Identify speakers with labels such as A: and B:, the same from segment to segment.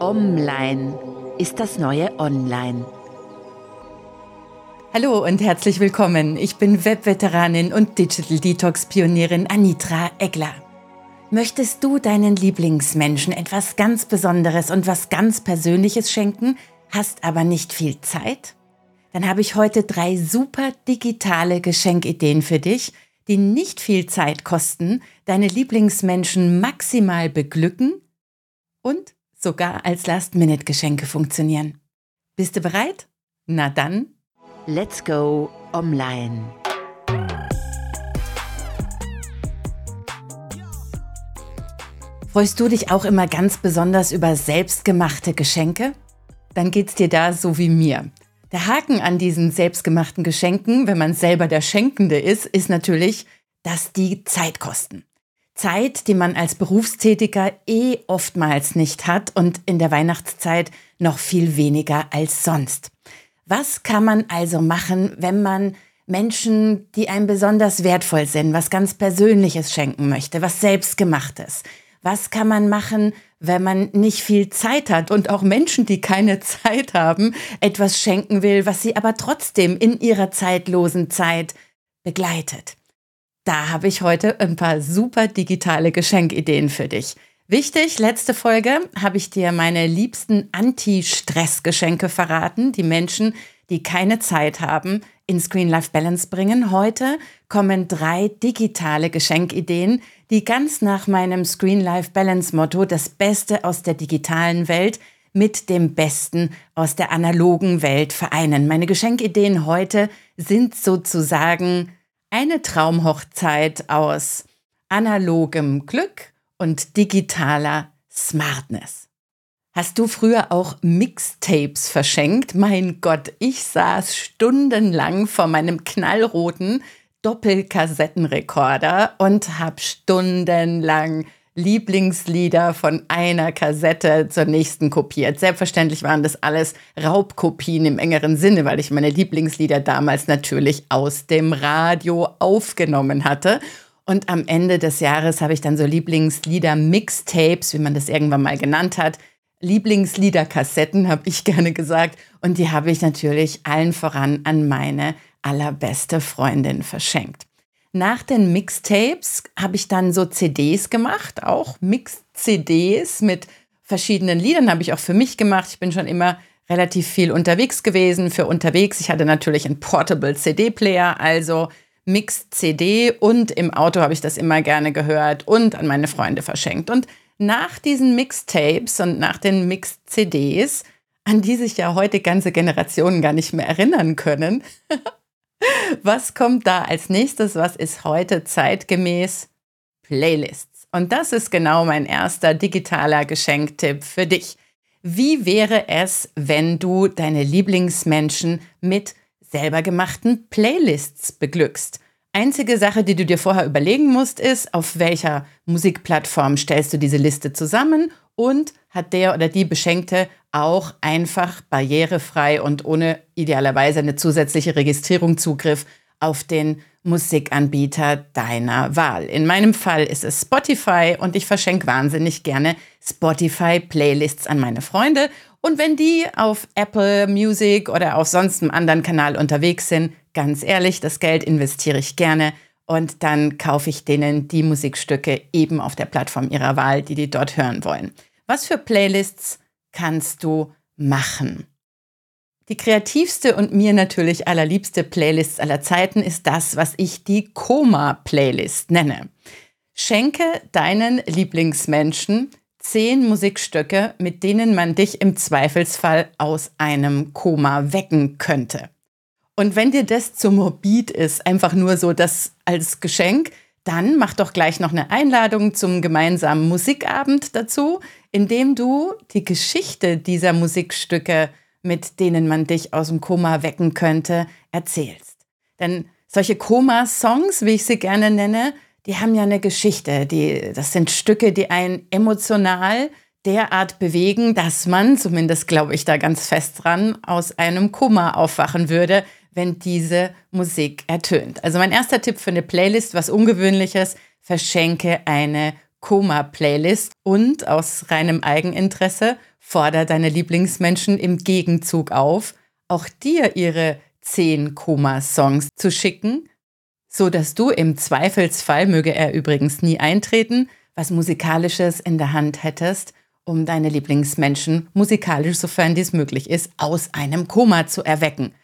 A: Online ist das neue Online.
B: Hallo und herzlich willkommen. Ich bin Webveteranin und Digital Detox Pionierin Anitra Egler. Möchtest du deinen Lieblingsmenschen etwas ganz Besonderes und was ganz Persönliches schenken, hast aber nicht viel Zeit? Dann habe ich heute drei super digitale Geschenkideen für dich, die nicht viel Zeit kosten, deine Lieblingsmenschen maximal beglücken und sogar als Last-Minute-Geschenke funktionieren. Bist du bereit? Na dann,
A: let's go online.
B: Freust du dich auch immer ganz besonders über selbstgemachte Geschenke? Dann geht's dir da so wie mir. Der Haken an diesen selbstgemachten Geschenken, wenn man selber der Schenkende ist, ist natürlich, dass die Zeit kosten. Zeit, die man als Berufstätiger eh oftmals nicht hat und in der Weihnachtszeit noch viel weniger als sonst. Was kann man also machen, wenn man Menschen, die einem besonders wertvoll sind, was ganz Persönliches schenken möchte, was Selbstgemachtes? Was kann man machen, wenn man nicht viel Zeit hat und auch Menschen, die keine Zeit haben, etwas schenken will, was sie aber trotzdem in ihrer zeitlosen Zeit begleitet? Da habe ich heute ein paar super digitale Geschenkideen für dich. Wichtig, letzte Folge habe ich dir meine liebsten Anti-Stress-Geschenke verraten, die Menschen, die keine Zeit haben, in Screen-Life-Balance bringen. Heute kommen drei digitale Geschenkideen, die ganz nach meinem Screen-Life-Balance-Motto das Beste aus der digitalen Welt mit dem Besten aus der analogen Welt vereinen. Meine Geschenkideen heute sind sozusagen eine Traumhochzeit aus analogem Glück und digitaler Smartness. Hast du früher auch Mixtapes verschenkt? Mein Gott, ich saß stundenlang vor meinem knallroten Doppelkassettenrekorder und habe stundenlang Lieblingslieder von einer Kassette zur nächsten kopiert. Selbstverständlich waren das alles Raubkopien im engeren Sinne, weil ich meine Lieblingslieder damals natürlich aus dem Radio aufgenommen hatte. Und am Ende des Jahres habe ich dann so Lieblingslieder-Mixtapes, wie man das irgendwann mal genannt hat, Lieblingsliederkassetten, habe ich gerne gesagt. Und die habe ich natürlich allen voran an meine allerbeste Freundin verschenkt. Nach den Mixtapes habe ich dann so CDs gemacht, auch Mix-CDs mit verschiedenen Liedern habe ich auch für mich gemacht. Ich bin schon immer relativ viel unterwegs gewesen für unterwegs. Ich hatte natürlich einen Portable CD-Player, also Mix-CD und im Auto habe ich das immer gerne gehört und an meine Freunde verschenkt. Und nach diesen Mixtapes und nach den Mix-CDs, an die sich ja heute ganze Generationen gar nicht mehr erinnern können, Was kommt da als nächstes? Was ist heute zeitgemäß? Playlists. Und das ist genau mein erster digitaler Geschenktipp für dich. Wie wäre es, wenn du deine Lieblingsmenschen mit selber gemachten Playlists beglückst? Einzige Sache, die du dir vorher überlegen musst, ist, auf welcher Musikplattform stellst du diese Liste zusammen und hat der oder die Beschenkte auch einfach barrierefrei und ohne idealerweise eine zusätzliche Registrierung Zugriff auf den Musikanbieter deiner Wahl. In meinem Fall ist es Spotify und ich verschenke wahnsinnig gerne Spotify-Playlists an meine Freunde. Und wenn die auf Apple Music oder auf sonst einem anderen Kanal unterwegs sind, ganz ehrlich, das Geld investiere ich gerne und dann kaufe ich denen die Musikstücke eben auf der Plattform ihrer Wahl, die die dort hören wollen. Was für Playlists kannst du machen? Die kreativste und mir natürlich allerliebste Playlist aller Zeiten ist das, was ich die Koma-Playlist nenne. Schenke deinen Lieblingsmenschen zehn Musikstücke, mit denen man dich im Zweifelsfall aus einem Koma wecken könnte. Und wenn dir das zu morbid ist, einfach nur so das als Geschenk, dann mach doch gleich noch eine Einladung zum gemeinsamen Musikabend dazu, indem du die Geschichte dieser Musikstücke, mit denen man dich aus dem Koma wecken könnte, erzählst. Denn solche Koma-Songs, wie ich sie gerne nenne, die haben ja eine Geschichte. Die, das sind Stücke, die einen emotional derart bewegen, dass man, zumindest glaube ich da ganz fest dran, aus einem Koma aufwachen würde, wenn diese Musik ertönt. Also mein erster Tipp für eine Playlist, was ungewöhnliches, verschenke eine Koma-Playlist und aus reinem Eigeninteresse fordere deine Lieblingsmenschen im Gegenzug auf, auch dir ihre zehn Koma-Songs zu schicken, so dass du im Zweifelsfall, möge er übrigens nie eintreten, was Musikalisches in der Hand hättest, um deine Lieblingsmenschen musikalisch, sofern dies möglich ist, aus einem Koma zu erwecken.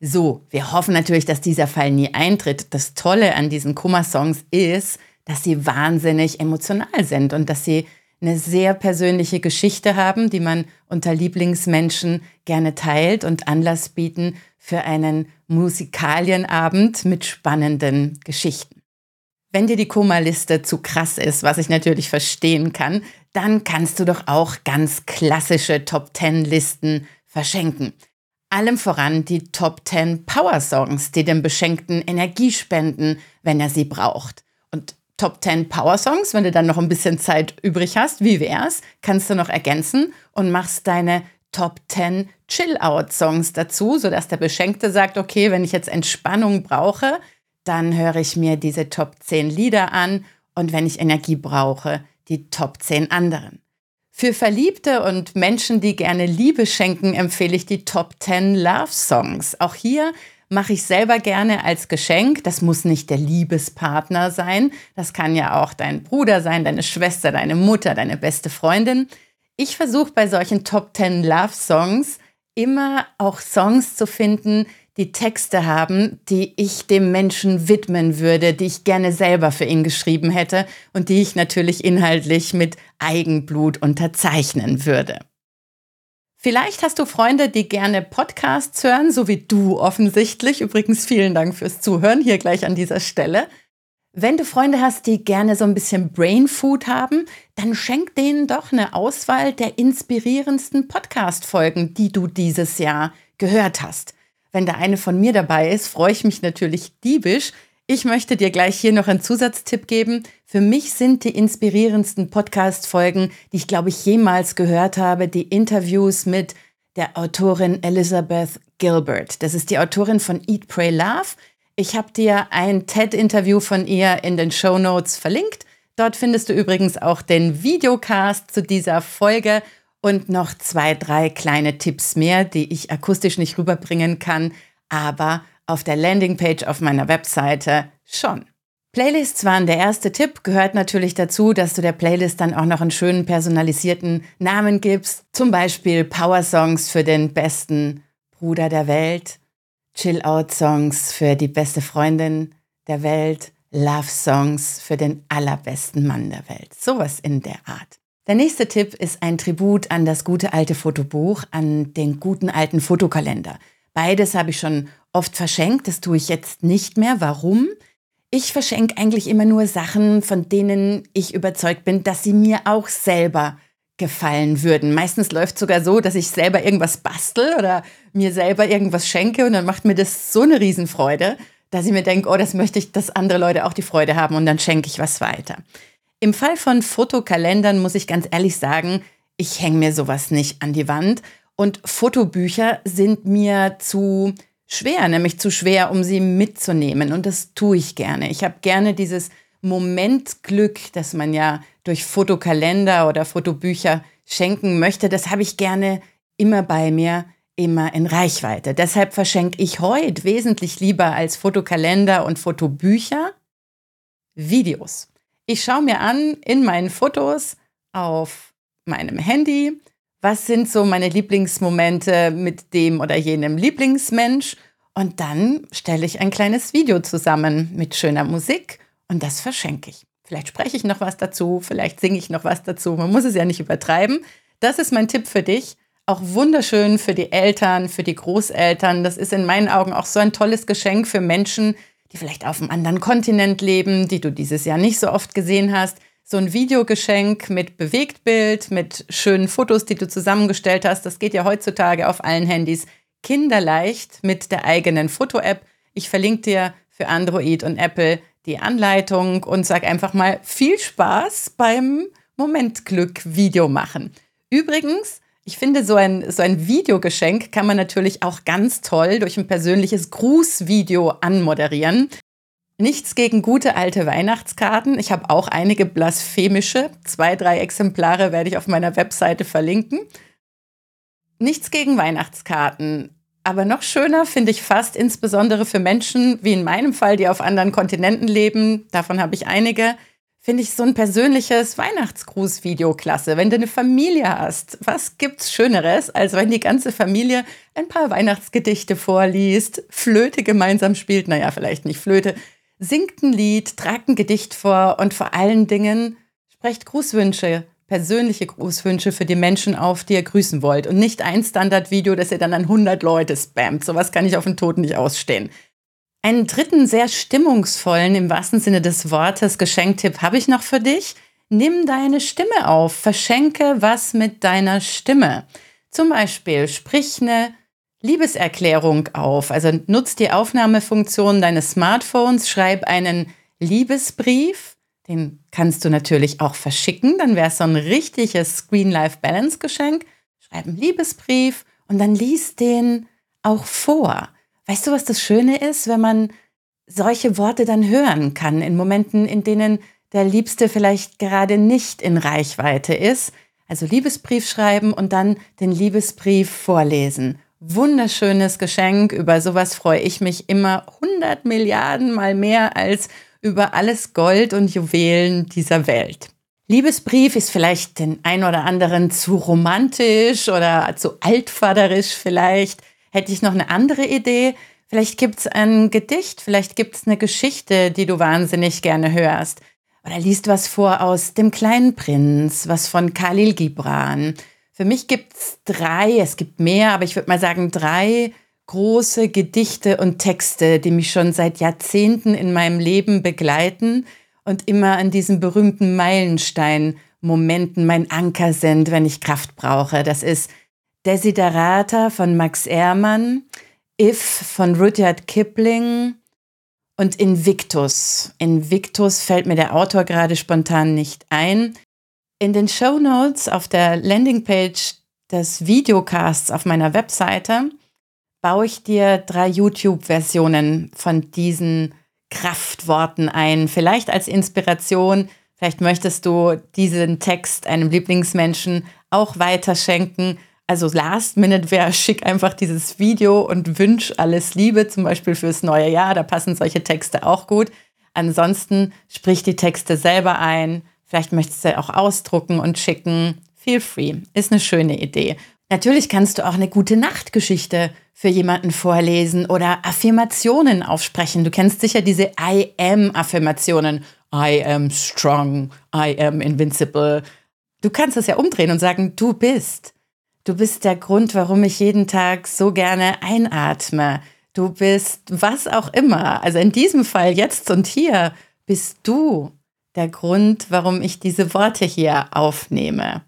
B: So, wir hoffen natürlich, dass dieser Fall nie eintritt. Das Tolle an diesen Koma-Songs ist, dass sie wahnsinnig emotional sind und dass sie eine sehr persönliche Geschichte haben, die man unter Lieblingsmenschen gerne teilt und Anlass bieten für einen Musikalienabend mit spannenden Geschichten. Wenn dir die Koma-Liste zu krass ist, was ich natürlich verstehen kann, dann kannst du doch auch ganz klassische Top 10 Listen verschenken. Allem voran die Top 10 Power Songs, die dem Beschenkten Energie spenden, wenn er sie braucht. Top 10 Power Songs, wenn du dann noch ein bisschen Zeit übrig hast, wie wär's, kannst du noch ergänzen und machst deine Top 10 Chill-Out-Songs dazu, sodass der Beschenkte sagt, okay, wenn ich jetzt Entspannung brauche, dann höre ich mir diese Top 10 Lieder an und wenn ich Energie brauche, die Top 10 anderen. Für Verliebte und Menschen, die gerne Liebe schenken, empfehle ich die Top 10 Love Songs. Auch hier mache ich selber gerne als Geschenk. Das muss nicht der Liebespartner sein. Das kann ja auch dein Bruder sein, deine Schwester, deine Mutter, deine beste Freundin. Ich versuche bei solchen Top 10 Love Songs immer auch Songs zu finden, die Texte haben, die ich dem Menschen widmen würde, die ich gerne selber für ihn geschrieben hätte und die ich natürlich inhaltlich mit Eigenblut unterzeichnen würde. Vielleicht hast du Freunde, die gerne Podcasts hören, so wie du offensichtlich. Übrigens vielen Dank fürs Zuhören hier gleich an dieser Stelle. Wenn du Freunde hast, die gerne so ein bisschen Brain Food haben, dann schenk denen doch eine Auswahl der inspirierendsten Podcast-Folgen, die du dieses Jahr gehört hast. Wenn da eine von mir dabei ist, freue ich mich natürlich diebisch, ich möchte dir gleich hier noch einen Zusatztipp geben. Für mich sind die inspirierendsten Podcast-Folgen, die ich glaube ich jemals gehört habe, die Interviews mit der Autorin Elizabeth Gilbert. Das ist die Autorin von Eat, Pray, Love. Ich habe dir ein TED-Interview von ihr in den Show Notes verlinkt. Dort findest du übrigens auch den Videocast zu dieser Folge und noch zwei, drei kleine Tipps mehr, die ich akustisch nicht rüberbringen kann, aber auf der Landingpage auf meiner Webseite schon. Playlists waren der erste Tipp, gehört natürlich dazu, dass du der Playlist dann auch noch einen schönen personalisierten Namen gibst, zum Beispiel Power Songs für den besten Bruder der Welt, Chill-Out-Songs für die beste Freundin der Welt, Love-Songs für den allerbesten Mann der Welt. Sowas in der Art. Der nächste Tipp ist ein Tribut an das gute alte Fotobuch, an den guten alten Fotokalender. Beides habe ich schon oft verschenkt. Das tue ich jetzt nicht mehr. Warum? Ich verschenke eigentlich immer nur Sachen, von denen ich überzeugt bin, dass sie mir auch selber gefallen würden. Meistens läuft sogar so, dass ich selber irgendwas bastel oder mir selber irgendwas schenke und dann macht mir das so eine Riesenfreude, dass ich mir denke, oh, das möchte ich, dass andere Leute auch die Freude haben und dann schenke ich was weiter. Im Fall von Fotokalendern muss ich ganz ehrlich sagen, ich hänge mir sowas nicht an die Wand und Fotobücher sind mir zu schwer, nämlich zu schwer, um sie mitzunehmen. Und das tue ich gerne. Ich habe gerne dieses Momentglück, das man ja durch Fotokalender oder Fotobücher schenken möchte. Das habe ich gerne immer bei mir, immer in Reichweite. Deshalb verschenke ich heute wesentlich lieber als Fotokalender und Fotobücher Videos. Ich schaue mir an in meinen Fotos auf meinem Handy, was sind so meine Lieblingsmomente mit dem oder jenem Lieblingsmensch. Und dann stelle ich ein kleines Video zusammen mit schöner Musik und das verschenke ich. Vielleicht spreche ich noch was dazu, vielleicht singe ich noch was dazu. Man muss es ja nicht übertreiben. Das ist mein Tipp für dich. Auch wunderschön für die Eltern, für die Großeltern. Das ist in meinen Augen auch so ein tolles Geschenk für Menschen, die vielleicht auf einem anderen Kontinent leben, die du dieses Jahr nicht so oft gesehen hast so ein Videogeschenk mit Bewegtbild, mit schönen Fotos, die du zusammengestellt hast. Das geht ja heutzutage auf allen Handys kinderleicht mit der eigenen Foto-App. Ich verlinke dir für Android und Apple die Anleitung und sag einfach mal viel Spaß beim Momentglück-Video machen. Übrigens, ich finde, so ein, so ein Videogeschenk kann man natürlich auch ganz toll durch ein persönliches Grußvideo anmoderieren. Nichts gegen gute alte Weihnachtskarten. Ich habe auch einige blasphemische. Zwei, drei Exemplare werde ich auf meiner Webseite verlinken. Nichts gegen Weihnachtskarten. Aber noch schöner finde ich fast, insbesondere für Menschen wie in meinem Fall, die auf anderen Kontinenten leben, davon habe ich einige, finde ich so ein persönliches Weihnachtsgrußvideo klasse. Wenn du eine Familie hast, was gibt's Schöneres, als wenn die ganze Familie ein paar Weihnachtsgedichte vorliest, Flöte gemeinsam spielt, naja, vielleicht nicht Flöte, singt ein Lied, tragt ein Gedicht vor und vor allen Dingen sprecht Grußwünsche, persönliche Grußwünsche für die Menschen auf, die ihr grüßen wollt und nicht ein Standardvideo, das ihr dann an 100 Leute spammt. Sowas kann ich auf den Tod nicht ausstehen. Einen dritten sehr stimmungsvollen, im wahrsten Sinne des Wortes, Geschenktipp habe ich noch für dich. Nimm deine Stimme auf, verschenke was mit deiner Stimme. Zum Beispiel sprich eine Liebeserklärung auf. Also nutz die Aufnahmefunktion deines Smartphones, schreib einen Liebesbrief. Den kannst du natürlich auch verschicken. Dann wäre es so ein richtiges Screen-Life-Balance-Geschenk. Schreib einen Liebesbrief und dann lies den auch vor. Weißt du, was das Schöne ist, wenn man solche Worte dann hören kann in Momenten, in denen der Liebste vielleicht gerade nicht in Reichweite ist? Also Liebesbrief schreiben und dann den Liebesbrief vorlesen wunderschönes Geschenk. Über sowas freue ich mich immer 100 Milliarden mal mehr als über alles Gold und Juwelen dieser Welt. Liebesbrief ist vielleicht den ein oder anderen zu romantisch oder zu altvaderisch vielleicht. Hätte ich noch eine andere Idee? Vielleicht gibt es ein Gedicht, vielleicht gibt es eine Geschichte, die du wahnsinnig gerne hörst. Oder liest was vor aus Dem kleinen Prinz, was von Khalil Gibran für mich gibt es drei, es gibt mehr, aber ich würde mal sagen drei große Gedichte und Texte, die mich schon seit Jahrzehnten in meinem Leben begleiten und immer an diesen berühmten Meilenstein-Momenten mein Anker sind, wenn ich Kraft brauche. Das ist Desiderata von Max Ehrmann, If von Rudyard Kipling und Invictus. Invictus fällt mir der Autor gerade spontan nicht ein. In den Show Notes auf der Landingpage des Videocasts auf meiner Webseite baue ich dir drei YouTube-Versionen von diesen Kraftworten ein. Vielleicht als Inspiration, vielleicht möchtest du diesen Text einem Lieblingsmenschen auch weiterschenken. Also Last Minute wäre schick einfach dieses Video und wünsch alles Liebe, zum Beispiel fürs neue Jahr. Da passen solche Texte auch gut. Ansonsten sprich die Texte selber ein, Vielleicht möchtest du auch ausdrucken und schicken. Feel free. Ist eine schöne Idee. Natürlich kannst du auch eine gute Nachtgeschichte für jemanden vorlesen oder Affirmationen aufsprechen. Du kennst sicher diese I am Affirmationen. I am strong. I am invincible. Du kannst es ja umdrehen und sagen, du bist. Du bist der Grund, warum ich jeden Tag so gerne einatme. Du bist was auch immer. Also in diesem Fall jetzt und hier bist du der Grund, warum ich diese Worte hier aufnehme.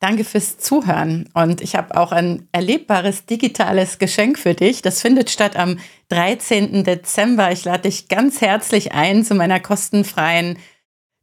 B: Danke fürs Zuhören und ich habe auch ein erlebbares digitales Geschenk für dich. Das findet statt am 13. Dezember. Ich lade dich ganz herzlich ein zu meiner kostenfreien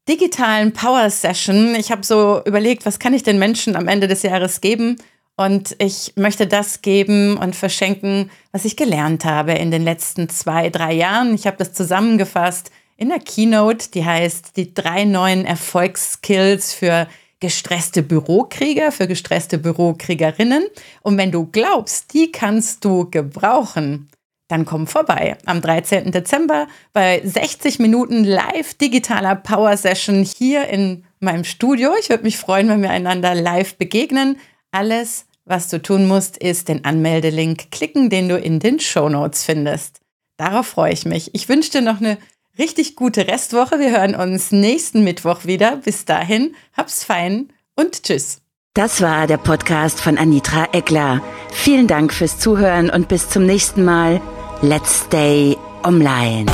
B: digitalen Power Session. Ich habe so überlegt, was kann ich den Menschen am Ende des Jahres geben? Und ich möchte das geben und verschenken, was ich gelernt habe in den letzten zwei, drei Jahren. Ich habe das zusammengefasst in der Keynote, die heißt die drei neuen Erfolgsskills für gestresste Bürokrieger, für gestresste Bürokriegerinnen. Und wenn du glaubst, die kannst du gebrauchen, dann komm vorbei am 13. Dezember bei 60 Minuten live digitaler Power Session hier in meinem Studio. Ich würde mich freuen, wenn wir einander live begegnen. Alles, was du tun musst, ist den Anmeldelink klicken, den du in den Show Notes findest. Darauf freue ich mich. Ich wünsche dir noch eine richtig gute Restwoche. Wir hören uns nächsten Mittwoch wieder. Bis dahin, hab's fein und tschüss.
A: Das war der Podcast von Anitra Eckler. Vielen Dank fürs Zuhören und bis zum nächsten Mal. Let's stay online.